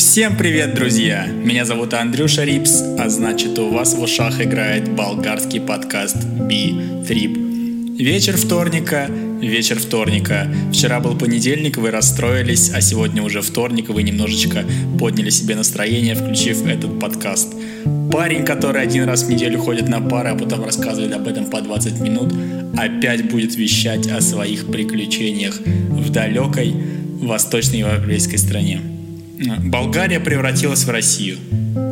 Всем привет, друзья! Меня зовут Андрюша Рипс, а значит у вас в ушах играет болгарский подкаст B-Trip. Вечер вторника, вечер вторника. Вчера был понедельник, вы расстроились, а сегодня уже вторник, вы немножечко подняли себе настроение, включив этот подкаст. Парень, который один раз в неделю ходит на пары, а потом рассказывает об этом по 20 минут, опять будет вещать о своих приключениях в далекой восточной европейской стране. Болгария превратилась в Россию.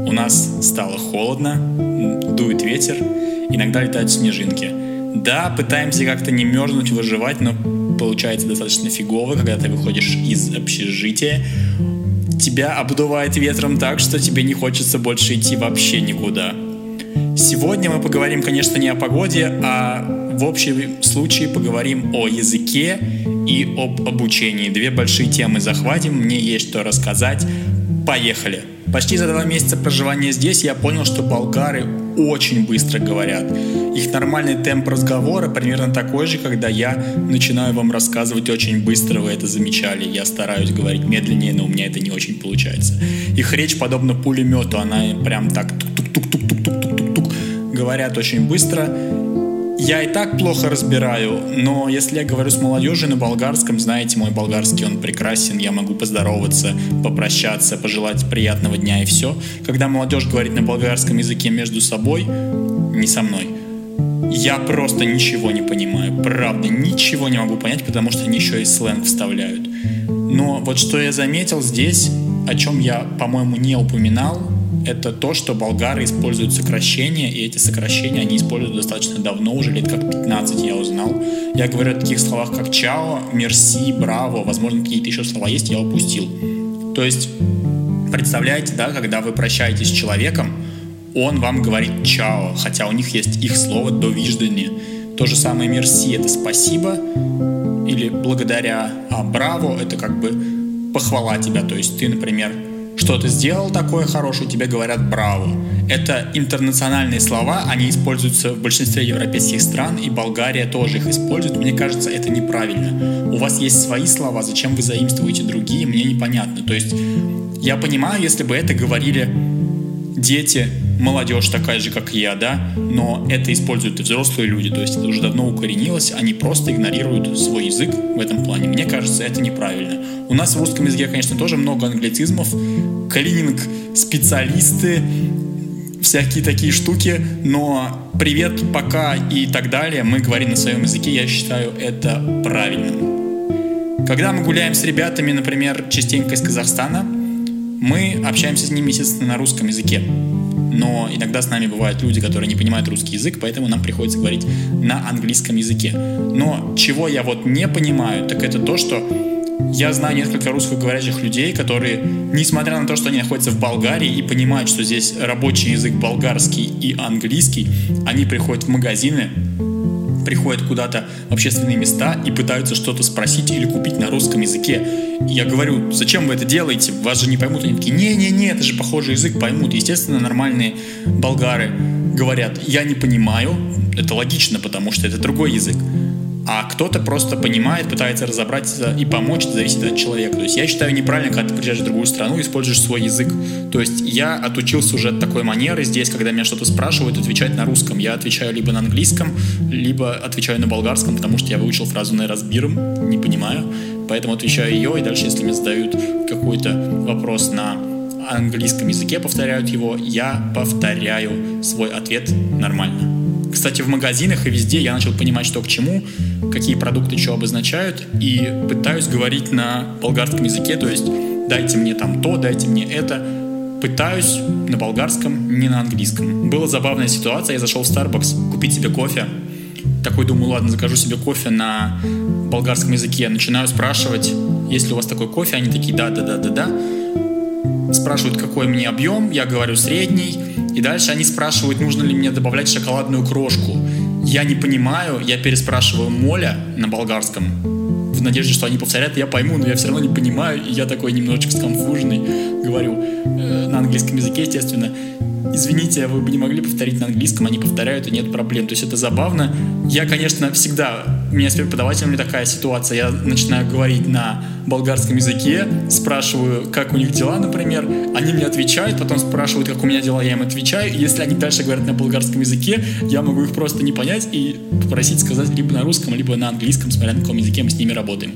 У нас стало холодно, дует ветер, иногда летают снежинки. Да, пытаемся как-то не мерзнуть, выживать, но получается достаточно фигово, когда ты выходишь из общежития, тебя обдувает ветром так, что тебе не хочется больше идти вообще никуда. Сегодня мы поговорим, конечно, не о погоде, а в общем случае поговорим о языке и об обучении. Две большие темы захватим, мне есть что рассказать. Поехали! Почти за два месяца проживания здесь я понял, что болгары очень быстро говорят. Их нормальный темп разговора примерно такой же, когда я начинаю вам рассказывать очень быстро, вы это замечали. Я стараюсь говорить медленнее, но у меня это не очень получается. Их речь подобна пулемету, она прям так тук-тук-тук-тук-тук-тук говорят очень быстро я и так плохо разбираю, но если я говорю с молодежью на болгарском, знаете, мой болгарский, он прекрасен, я могу поздороваться, попрощаться, пожелать приятного дня и все. Когда молодежь говорит на болгарском языке между собой, не со мной, я просто ничего не понимаю, правда, ничего не могу понять, потому что они еще и сленг вставляют. Но вот что я заметил здесь, о чем я, по-моему, не упоминал, это то, что болгары используют сокращения, и эти сокращения они используют достаточно давно, уже лет как 15 я узнал. Я говорю о таких словах, как чао, мерси, браво, возможно, какие-то еще слова есть, я упустил. То есть, представляете, да, когда вы прощаетесь с человеком, он вам говорит чао, хотя у них есть их слово до виждания. То же самое мерси — это спасибо, или благодаря, а браво — это как бы похвала тебя. То есть ты, например, что ты сделал такое хорошее, тебе говорят «браво». Это интернациональные слова, они используются в большинстве европейских стран, и Болгария тоже их использует. Мне кажется, это неправильно. У вас есть свои слова, зачем вы заимствуете другие, мне непонятно. То есть я понимаю, если бы это говорили дети, молодежь такая же, как я, да, но это используют и взрослые люди, то есть это уже давно укоренилось, они просто игнорируют свой язык в этом плане. Мне кажется, это неправильно. У нас в русском языке, конечно, тоже много англицизмов, клининг, специалисты, всякие такие штуки, но привет, пока и так далее мы говорим на своем языке, я считаю это правильным. Когда мы гуляем с ребятами, например, частенько из Казахстана, мы общаемся с ними, естественно, на русском языке. Но иногда с нами бывают люди, которые не понимают русский язык, поэтому нам приходится говорить на английском языке. Но чего я вот не понимаю, так это то, что я знаю несколько русскоговорящих людей, которые, несмотря на то, что они находятся в Болгарии и понимают, что здесь рабочий язык болгарский и английский, они приходят в магазины, приходят куда-то в общественные места и пытаются что-то спросить или купить на русском языке. Я говорю, зачем вы это делаете? Вас же не поймут. Они такие, не-не-не, это же похожий язык, поймут. Естественно, нормальные болгары говорят, я не понимаю. Это логично, потому что это другой язык а кто-то просто понимает, пытается разобраться и помочь, это зависит от человека. То есть я считаю неправильно, когда ты приезжаешь в другую страну и используешь свой язык. То есть я отучился уже от такой манеры здесь, когда меня что-то спрашивают, отвечать на русском. Я отвечаю либо на английском, либо отвечаю на болгарском, потому что я выучил фразу на разбиром, не понимаю, поэтому отвечаю ее, и дальше, если мне задают какой-то вопрос на английском языке, повторяют его, я повторяю свой ответ нормально. Кстати, в магазинах и везде я начал понимать, что к чему, какие продукты что обозначают, и пытаюсь говорить на болгарском языке, то есть дайте мне там то, дайте мне это. Пытаюсь на болгарском, не на английском. Была забавная ситуация, я зашел в Starbucks купить себе кофе. Такой думаю, ладно, закажу себе кофе на болгарском языке. Начинаю спрашивать, есть ли у вас такой кофе, они такие, да, да, да, да, да. Спрашивают, какой мне объем, я говорю средний, и дальше они спрашивают, нужно ли мне добавлять шоколадную крошку. Я не понимаю, я переспрашиваю моля на болгарском, в надежде, что они повторят, я пойму, но я все равно не понимаю, и я такой немножечко сконфуженный говорю э, на английском языке, естественно. Извините, вы бы не могли повторить на английском, они повторяют, и нет проблем. То есть это забавно. Я, конечно, всегда у меня с преподавателями такая ситуация. Я начинаю говорить на болгарском языке, спрашиваю, как у них дела, например. Они мне отвечают, потом спрашивают, как у меня дела, я им отвечаю. Если они дальше говорят на болгарском языке, я могу их просто не понять и попросить сказать либо на русском, либо на английском, смотря на каком языке мы с ними работаем.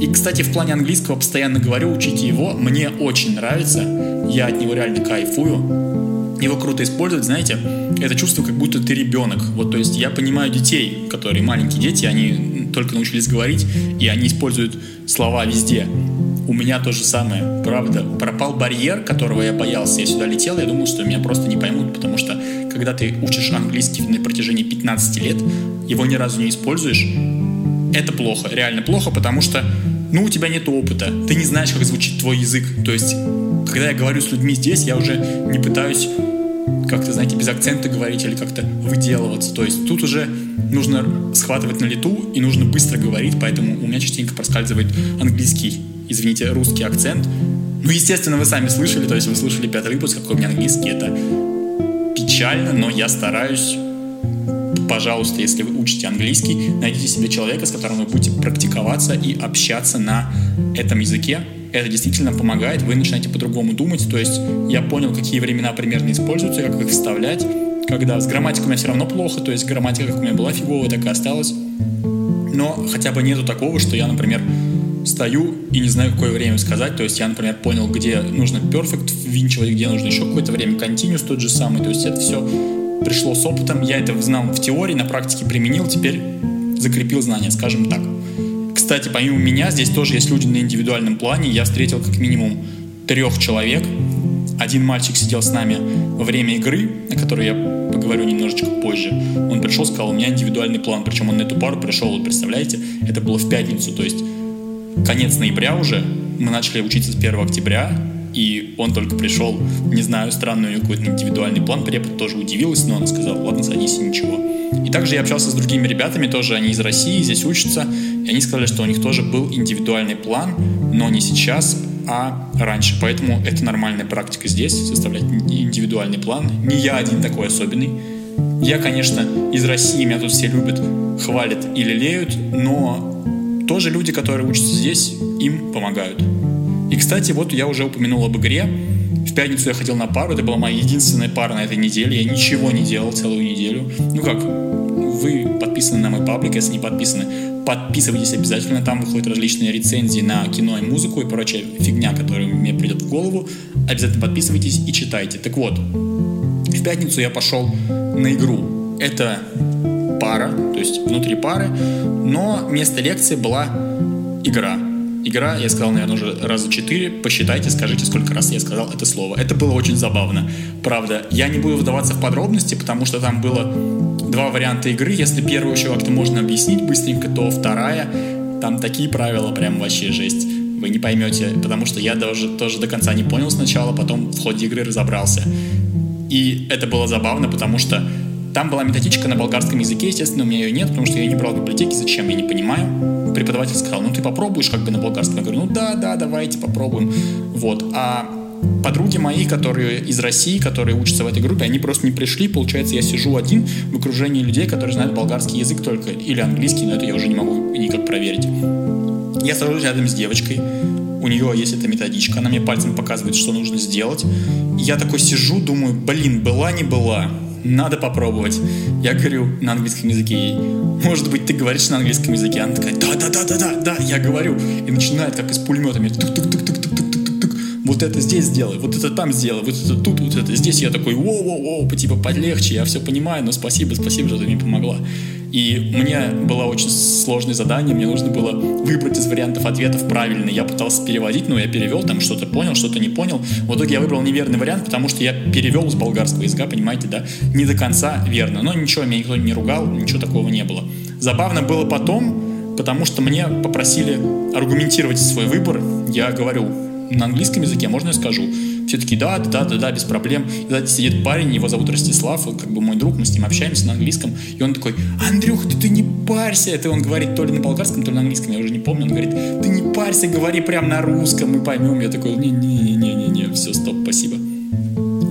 И, кстати, в плане английского постоянно говорю, учите его. Мне очень нравится. Я от него реально кайфую. Его круто использовать, знаете, это чувство, как будто ты ребенок. Вот, то есть я понимаю детей, которые маленькие дети, они только научились говорить, и они используют слова везде. У меня то же самое, правда. Пропал барьер, которого я боялся. Я сюда летел, я думал, что меня просто не поймут, потому что когда ты учишь английский на протяжении 15 лет, его ни разу не используешь, это плохо, реально плохо, потому что, ну, у тебя нет опыта, ты не знаешь, как звучит твой язык. То есть, когда я говорю с людьми здесь, я уже не пытаюсь как-то, знаете, без акцента говорить или как-то выделываться. То есть тут уже нужно схватывать на лету и нужно быстро говорить, поэтому у меня частенько проскальзывает английский, извините, русский акцент. Ну, естественно, вы сами слышали, то есть вы слышали пятый выпуск, какой у меня английский, это печально, но я стараюсь пожалуйста, если вы учите английский, найдите себе человека, с которым вы будете практиковаться и общаться на этом языке. Это действительно помогает, вы начинаете по-другому думать, то есть я понял, какие времена примерно используются, как их вставлять, когда с грамматикой у меня все равно плохо, то есть грамматика, как у меня была фиговая, так и осталась. Но хотя бы нету такого, что я, например, стою и не знаю, какое время сказать. То есть я, например, понял, где нужно perfect ввинчивать, где нужно еще какое-то время continuous тот же самый. То есть это все пришло с опытом, я это знал в теории, на практике применил, теперь закрепил знания, скажем так. Кстати, помимо меня, здесь тоже есть люди на индивидуальном плане. Я встретил как минимум трех человек. Один мальчик сидел с нами во время игры, о которой я поговорю немножечко позже. Он пришел, сказал, у меня индивидуальный план. Причем он на эту пару пришел, вот представляете, это было в пятницу, то есть конец ноября уже. Мы начали учиться с 1 октября, и он только пришел, не знаю, странный у него какой-то индивидуальный план, препод тоже удивилась, но она сказала, ладно, садись и ничего. И также я общался с другими ребятами, тоже они из России, здесь учатся, и они сказали, что у них тоже был индивидуальный план, но не сейчас, а раньше. Поэтому это нормальная практика здесь, составлять индивидуальный план. Не я один такой особенный. Я, конечно, из России, меня тут все любят, хвалят и лелеют, но тоже люди, которые учатся здесь, им помогают. И, кстати, вот я уже упомянул об игре. В пятницу я ходил на пару, это была моя единственная пара на этой неделе. Я ничего не делал целую неделю. Ну как, вы подписаны на мой паблик, если не подписаны, подписывайтесь обязательно. Там выходят различные рецензии на кино и музыку и прочая фигня, которая мне придет в голову. Обязательно подписывайтесь и читайте. Так вот, в пятницу я пошел на игру. Это пара, то есть внутри пары, но место лекции была игра игра, я сказал, наверное, уже раза четыре. Посчитайте, скажите, сколько раз я сказал это слово. Это было очень забавно. Правда, я не буду вдаваться в подробности, потому что там было два варианта игры. Если первую еще как-то можно объяснить быстренько, то вторая, там такие правила, прям вообще жесть. Вы не поймете, потому что я даже тоже до конца не понял сначала, потом в ходе игры разобрался. И это было забавно, потому что там была методичка на болгарском языке, естественно, у меня ее нет, потому что я ее не брал в библиотеке, зачем, я не понимаю. Преподаватель сказал, ну ты попробуешь как бы на болгарском. Я говорю, ну да, да, давайте попробуем. Вот. А подруги мои, которые из России, которые учатся в этой группе, они просто не пришли. Получается, я сижу один в окружении людей, которые знают болгарский язык только, или английский, но это я уже не могу никак проверить. Я сажусь рядом с девочкой, у нее есть эта методичка, она мне пальцем показывает, что нужно сделать. Я такой сижу, думаю, блин, была не была надо попробовать. Я говорю на английском языке ей, может быть, ты говоришь на английском языке? Она такая, да-да-да-да-да, да, я говорю. И начинает как из пулемета мне тук-тук-тук-тук-тук-тук-тук, вот это здесь сделай, вот это там сделай, вот это тут, вот это здесь. Я такой, воу-воу-воу, типа, полегче, я все понимаю, но спасибо, спасибо, что ты мне помогла. И мне было очень сложное задание, мне нужно было выбрать из вариантов ответов правильный. Я пытался переводить, но я перевел, там что-то понял, что-то не понял. В итоге я выбрал неверный вариант, потому что я перевел с болгарского языка, понимаете, да, не до конца верно. Но ничего, меня никто не ругал, ничего такого не было. Забавно было потом, потому что мне попросили аргументировать свой выбор. Я говорю на английском языке, можно я скажу? Все таки да, да, да, да, без проблем. И сзади сидит парень, его зовут Ростислав, он как бы мой друг, мы с ним общаемся на английском. И он такой, Андрюх, ты, ты не парься. Это он говорит то ли на болгарском, то ли на английском, я уже не помню. Он говорит, ты не парься, говори прям на русском, мы поймем. Я такой, не-не-не-не-не, все, стоп, спасибо.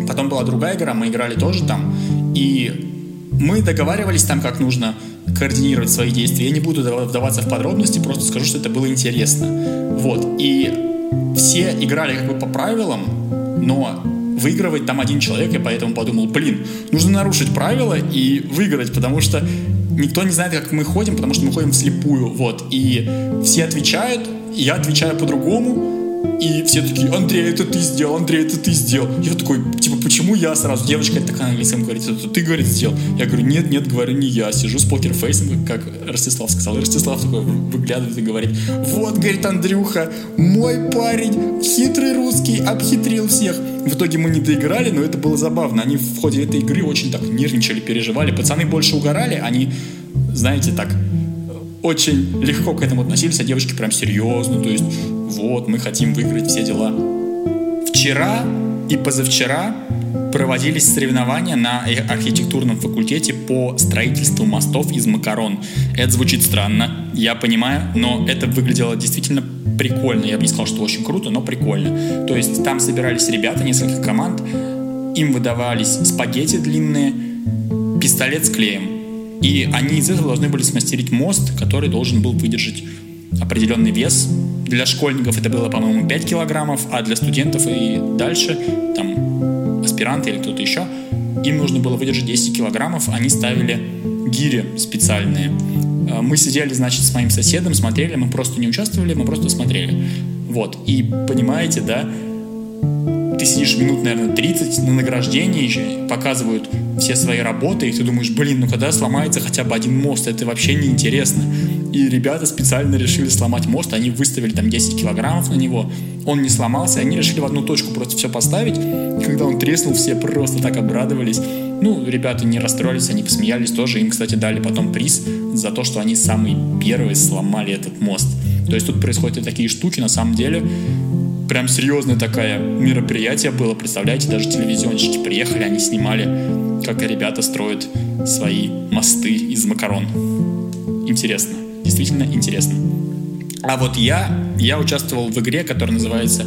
Потом была другая игра, мы играли тоже там. И мы договаривались там, как нужно координировать свои действия. Я не буду вдаваться в подробности, просто скажу, что это было интересно. Вот. И все играли как бы по правилам, но выигрывать там один человек, я поэтому подумал, блин, нужно нарушить правила и выиграть, потому что никто не знает, как мы ходим, потому что мы ходим вслепую, вот, и все отвечают, я отвечаю по-другому, и все такие, Андрей, это ты сделал, Андрей, это ты сделал. Я такой, типа, почему я сразу? Девочка такая на английском говорит, это ты, говорит, сделал. Я говорю, нет, нет, говорю, не я. Сижу с покерфейсом, как Ростислав сказал. И Ростислав такой выглядывает и говорит, вот, говорит Андрюха, мой парень, хитрый русский, обхитрил всех. В итоге мы не доиграли, но это было забавно. Они в ходе этой игры очень так нервничали, переживали. Пацаны больше угорали, они, знаете, так очень легко к этому относились, а девочки прям серьезно, то есть вот, мы хотим выиграть все дела. Вчера и позавчера проводились соревнования на архитектурном факультете по строительству мостов из макарон. Это звучит странно, я понимаю, но это выглядело действительно прикольно. Я бы не сказал, что очень круто, но прикольно. То есть там собирались ребята, несколько команд, им выдавались спагетти длинные, пистолет с клеем. И они из этого должны были смастерить мост, который должен был выдержать определенный вес. Для школьников это было, по-моему, 5 килограммов, а для студентов и дальше, там, аспиранты или кто-то еще, им нужно было выдержать 10 килограммов, они ставили гири специальные. А, мы сидели, значит, с моим соседом, смотрели, мы просто не участвовали, мы просто смотрели. Вот, и понимаете, да, ты сидишь минут, наверное, 30 на награждении, показывают все свои работы, и ты думаешь, блин, ну когда сломается хотя бы один мост, это вообще неинтересно. И ребята специально решили сломать мост, они выставили там 10 килограммов на него, он не сломался, они решили в одну точку просто все поставить. Когда он треснул, все просто так обрадовались. Ну, ребята не расстроились, они посмеялись тоже. Им, кстати, дали потом приз за то, что они самые первые сломали этот мост. То есть тут происходят и такие штуки, на самом деле прям серьезное такое мероприятие было. Представляете, даже телевизионщики приехали, они снимали, как ребята строят свои мосты из макарон. Интересно, действительно интересно. А вот я, я участвовал в игре, которая называется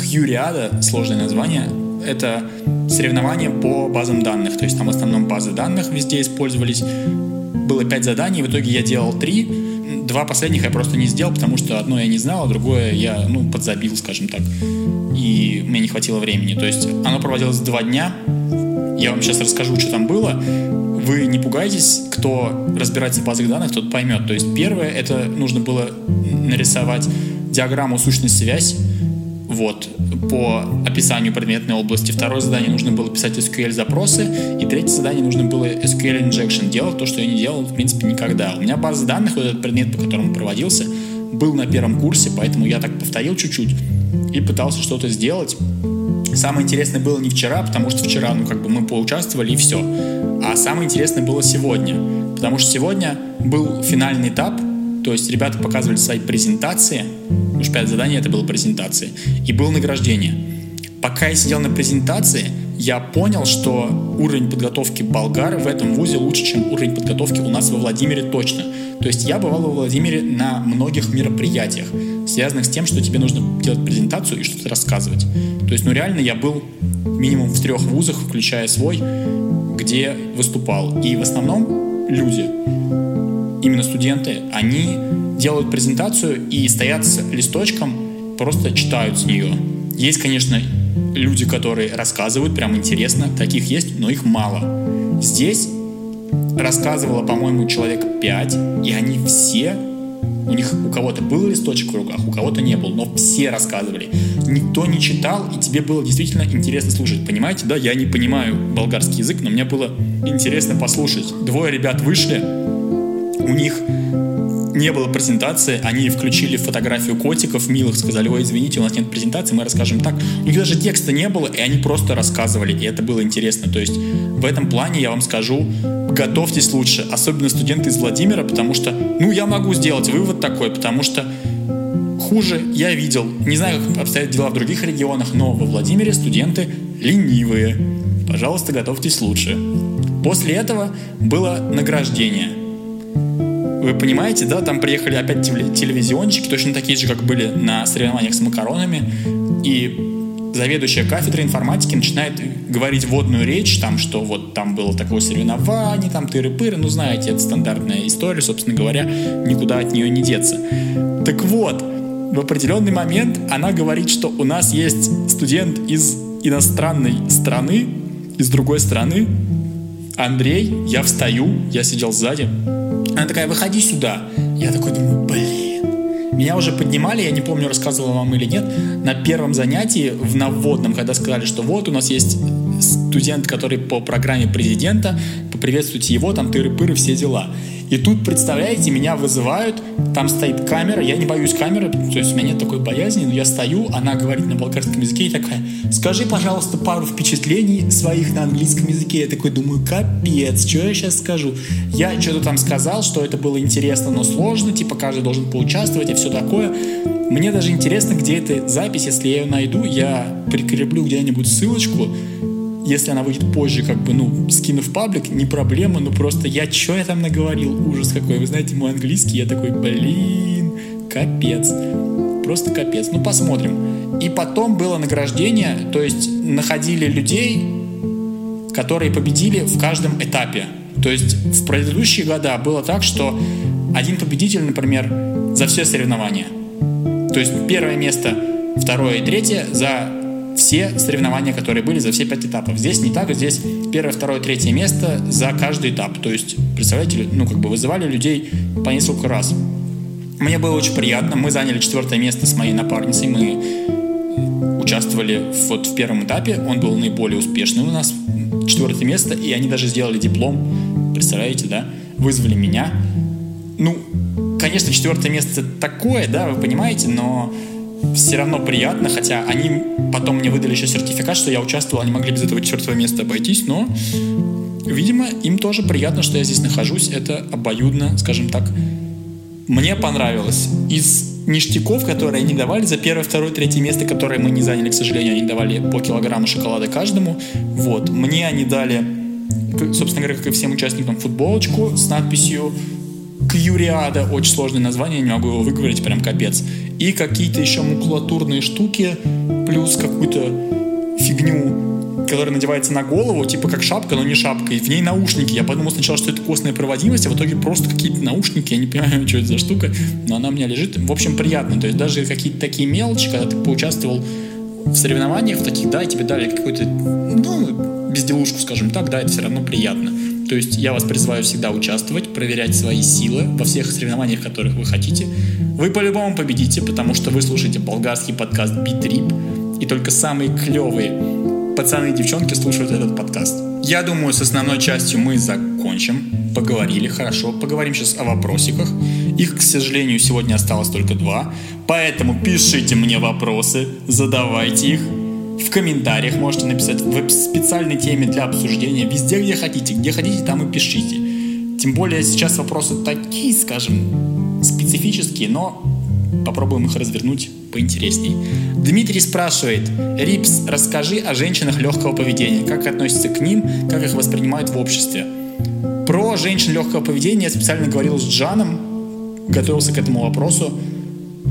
Кьюриада, сложное название. Это соревнования по базам данных, то есть там в основном базы данных везде использовались. Было пять заданий, в итоге я делал три, Два последних я просто не сделал, потому что одно я не знал, а другое я, ну, подзабил, скажем так. И мне не хватило времени. То есть оно проводилось два дня. Я вам сейчас расскажу, что там было. Вы не пугайтесь, кто разбирается в базах данных, тот поймет. То есть первое, это нужно было нарисовать диаграмму сущность-связь вот, по описанию предметной области. Второе задание нужно было писать SQL-запросы. И третье задание нужно было SQL injection делать, то, что я не делал, в принципе, никогда. У меня база данных, вот этот предмет, по которому проводился, был на первом курсе, поэтому я так повторил чуть-чуть и пытался что-то сделать. Самое интересное было не вчера, потому что вчера, ну, как бы мы поучаствовали и все. А самое интересное было сегодня. Потому что сегодня был финальный этап, то есть ребята показывали свои презентации, уж пять заданий это было презентации, и было награждение. Пока я сидел на презентации, я понял, что уровень подготовки болгар в этом вузе лучше, чем уровень подготовки у нас во Владимире точно. То есть я бывал во Владимире на многих мероприятиях, связанных с тем, что тебе нужно делать презентацию и что-то рассказывать. То есть, ну реально я был минимум в трех вузах, включая свой, где выступал. И в основном люди именно студенты, они делают презентацию и стоят с листочком, просто читают с нее. Есть, конечно, люди, которые рассказывают, прям интересно, таких есть, но их мало. Здесь рассказывало, по-моему, человек 5, и они все у них у кого-то был листочек в руках, у кого-то не был, но все рассказывали. Никто не читал, и тебе было действительно интересно слушать. Понимаете, да, я не понимаю болгарский язык, но мне было интересно послушать. Двое ребят вышли, у них не было презентации, они включили фотографию котиков милых, сказали, ой, извините, у нас нет презентации, мы расскажем так. У них даже текста не было, и они просто рассказывали, и это было интересно. То есть в этом плане я вам скажу, готовьтесь лучше, особенно студенты из Владимира, потому что, ну, я могу сделать вывод такой, потому что хуже я видел. Не знаю, как обстоят дела в других регионах, но во Владимире студенты ленивые. Пожалуйста, готовьтесь лучше. После этого было награждение – вы понимаете, да, там приехали опять телевизионщики, точно такие же, как были на соревнованиях с макаронами, и заведующая кафедрой информатики начинает говорить вводную речь, там, что вот там было такое соревнование, там тыры-пыры, ну, знаете, это стандартная история, собственно говоря, никуда от нее не деться. Так вот, в определенный момент она говорит, что у нас есть студент из иностранной страны, из другой страны, Андрей, я встаю, я сидел сзади, она такая, выходи сюда. Я такой думаю, блин, меня уже поднимали, я не помню, рассказывал вам или нет, на первом занятии в наводном, когда сказали, что вот у нас есть студент, который по программе президента, поприветствуйте его, там тыры-пыры, все дела. И тут, представляете, меня вызывают, там стоит камера, я не боюсь камеры, то есть у меня нет такой боязни, но я стою, она говорит на болгарском языке и такая, скажи, пожалуйста, пару впечатлений своих на английском языке. Я такой думаю, капец, что я сейчас скажу? Я что-то там сказал, что это было интересно, но сложно, типа каждый должен поучаствовать и все такое. Мне даже интересно, где эта запись, если я ее найду, я прикреплю где-нибудь ссылочку, если она выйдет позже, как бы, ну, скину в паблик, не проблема, ну просто я, что я там наговорил, ужас какой. Вы знаете, мой английский, я такой, блин, капец. Просто капец. Ну, посмотрим. И потом было награждение, то есть находили людей, которые победили в каждом этапе. То есть в предыдущие года было так, что один победитель, например, за все соревнования. То есть первое место, второе и третье за все соревнования, которые были за все пять этапов. Здесь не так, здесь первое, второе, третье место за каждый этап. То есть, представляете, ну, как бы вызывали людей по несколько раз. Мне было очень приятно. Мы заняли четвертое место с моей напарницей. Мы участвовали вот в первом этапе. Он был наиболее успешный у нас. Четвертое место. И они даже сделали диплом. Представляете, да? Вызвали меня. Ну, конечно, четвертое место такое, да, вы понимаете, но все равно приятно, хотя они потом мне выдали еще сертификат, что я участвовал, они могли без этого четвертого места обойтись, но, видимо, им тоже приятно, что я здесь нахожусь, это обоюдно, скажем так. Мне понравилось. Из ништяков, которые они давали за первое, второе, третье место, которые мы не заняли, к сожалению, они давали по килограмму шоколада каждому. Вот. Мне они дали, собственно говоря, как и всем участникам, футболочку с надписью Кьюриада, очень сложное название, не могу его выговорить, прям капец. И какие-то еще макулатурные штуки, плюс какую-то фигню, которая надевается на голову, типа как шапка, но не шапка. И в ней наушники. Я подумал сначала, что это костная проводимость, а в итоге просто какие-то наушники. Я не понимаю, что это за штука, но она у меня лежит. В общем, приятно. То есть даже какие-то такие мелочи, когда ты поучаствовал в соревнованиях в таких, да, и тебе дали какую-то, ну, безделушку, скажем так, да, это все равно приятно. То есть я вас призываю всегда участвовать, проверять свои силы во всех соревнованиях, которых вы хотите. Вы по-любому победите, потому что вы слушаете болгарский подкаст Битрip, и только самые клевые пацаны и девчонки слушают этот подкаст. Я думаю, с основной частью мы закончим. Поговорили хорошо. Поговорим сейчас о вопросиках. Их, к сожалению, сегодня осталось только два. Поэтому пишите мне вопросы, задавайте их. В комментариях можете написать в специальной теме для обсуждения. Везде, где хотите. Где хотите, там и пишите. Тем более сейчас вопросы такие, скажем, специфические, но попробуем их развернуть поинтересней. Дмитрий спрашивает, Рипс, расскажи о женщинах легкого поведения, как относятся к ним, как их воспринимают в обществе. Про женщин легкого поведения я специально говорил с Джаном, готовился к этому вопросу.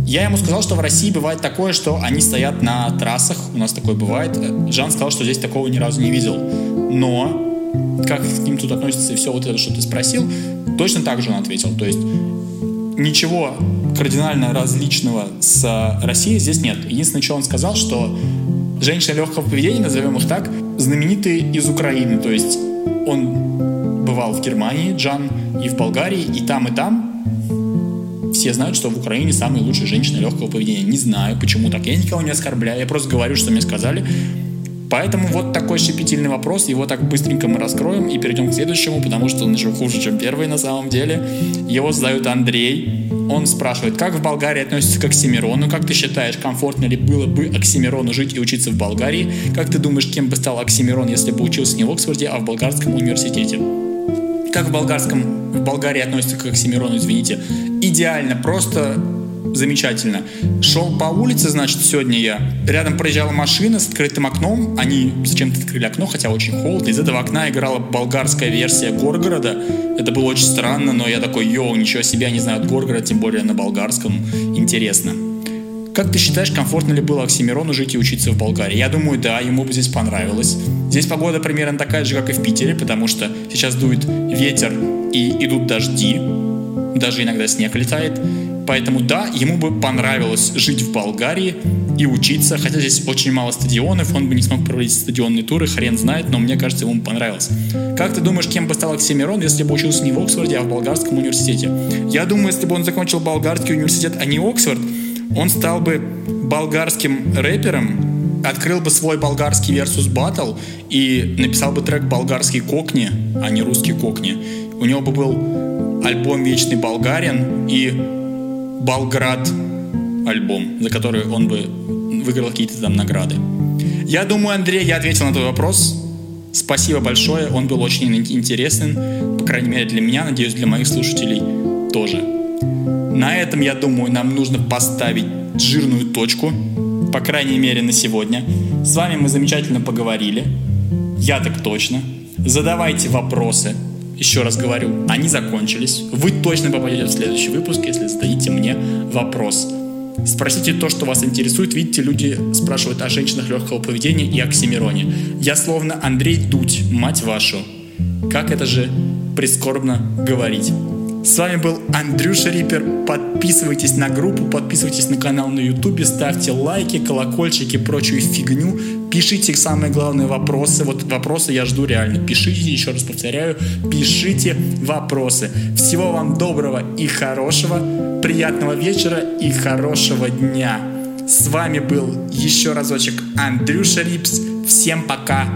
Я ему сказал, что в России бывает такое, что они стоят на трассах, у нас такое бывает. Жан сказал, что здесь такого ни разу не видел. Но как к ним тут относится и все вот это, что ты спросил, точно так же он ответил. То есть ничего кардинально различного с Россией здесь нет. Единственное, что он сказал, что женщины легкого поведения, назовем их так, знаменитые из Украины. То есть он бывал в Германии, Джан, и в Болгарии, и там, и там все знают, что в Украине самые лучшие женщины легкого поведения. Не знаю, почему так. Я никого не оскорбляю, я просто говорю, что мне сказали. Поэтому вот такой щепетильный вопрос, его так быстренько мы раскроем и перейдем к следующему, потому что он еще хуже, чем первый на самом деле. Его задают Андрей. Он спрашивает, как в Болгарии относятся к Оксимирону? Как ты считаешь, комфортно ли было бы Оксимирону жить и учиться в Болгарии? Как ты думаешь, кем бы стал Оксимирон, если бы учился не в Оксфорде, а в Болгарском университете? Как в болгарском, в Болгарии относятся к Оксимирону, извините? Идеально, просто замечательно. Шел по улице, значит, сегодня я. Рядом проезжала машина с открытым окном. Они зачем-то открыли окно, хотя очень холодно. Из этого окна играла болгарская версия Горгорода. Это было очень странно, но я такой, йоу, ничего себе, они знают Горгород, тем более на болгарском. Интересно. Как ты считаешь, комфортно ли было Оксимирону жить и учиться в Болгарии? Я думаю, да, ему бы здесь понравилось. Здесь погода примерно такая же, как и в Питере, потому что сейчас дует ветер и идут дожди, даже иногда снег летает. Поэтому да, ему бы понравилось жить в Болгарии и учиться, хотя здесь очень мало стадионов, он бы не смог проводить стадионные туры, хрен знает, но мне кажется, ему понравилось. Как ты думаешь, кем бы стал Оксимирон, если бы учился не в Оксфорде, а в Болгарском университете? Я думаю, если бы он закончил Болгарский университет, а не Оксфорд, он стал бы болгарским рэпером, открыл бы свой болгарский versus battle и написал бы трек «Болгарский кокни», а не «Русский кокни». У него бы был альбом «Вечный болгарин» и «Болград» альбом, за который он бы выиграл какие-то там награды. Я думаю, Андрей, я ответил на твой вопрос. Спасибо большое, он был очень интересен, по крайней мере для меня, надеюсь, для моих слушателей тоже. На этом, я думаю, нам нужно поставить жирную точку, по крайней мере на сегодня. С вами мы замечательно поговорили, я так точно. Задавайте вопросы, еще раз говорю, они закончились. Вы точно попадете в следующий выпуск, если зададите мне вопрос. Спросите то, что вас интересует. Видите, люди спрашивают о женщинах легкого поведения и Оксимироне. Я словно Андрей Дудь, мать вашу. Как это же прискорбно говорить. С вами был Андрюша Рипер. Подписывайтесь на группу, подписывайтесь на канал на ютубе, ставьте лайки, колокольчики, прочую фигню. Пишите самые главные вопросы. Вот вопросы я жду реально. Пишите, еще раз повторяю, пишите вопросы. Всего вам доброго и хорошего, приятного вечера и хорошего дня. С вами был еще разочек Андрюша Рипс. Всем пока.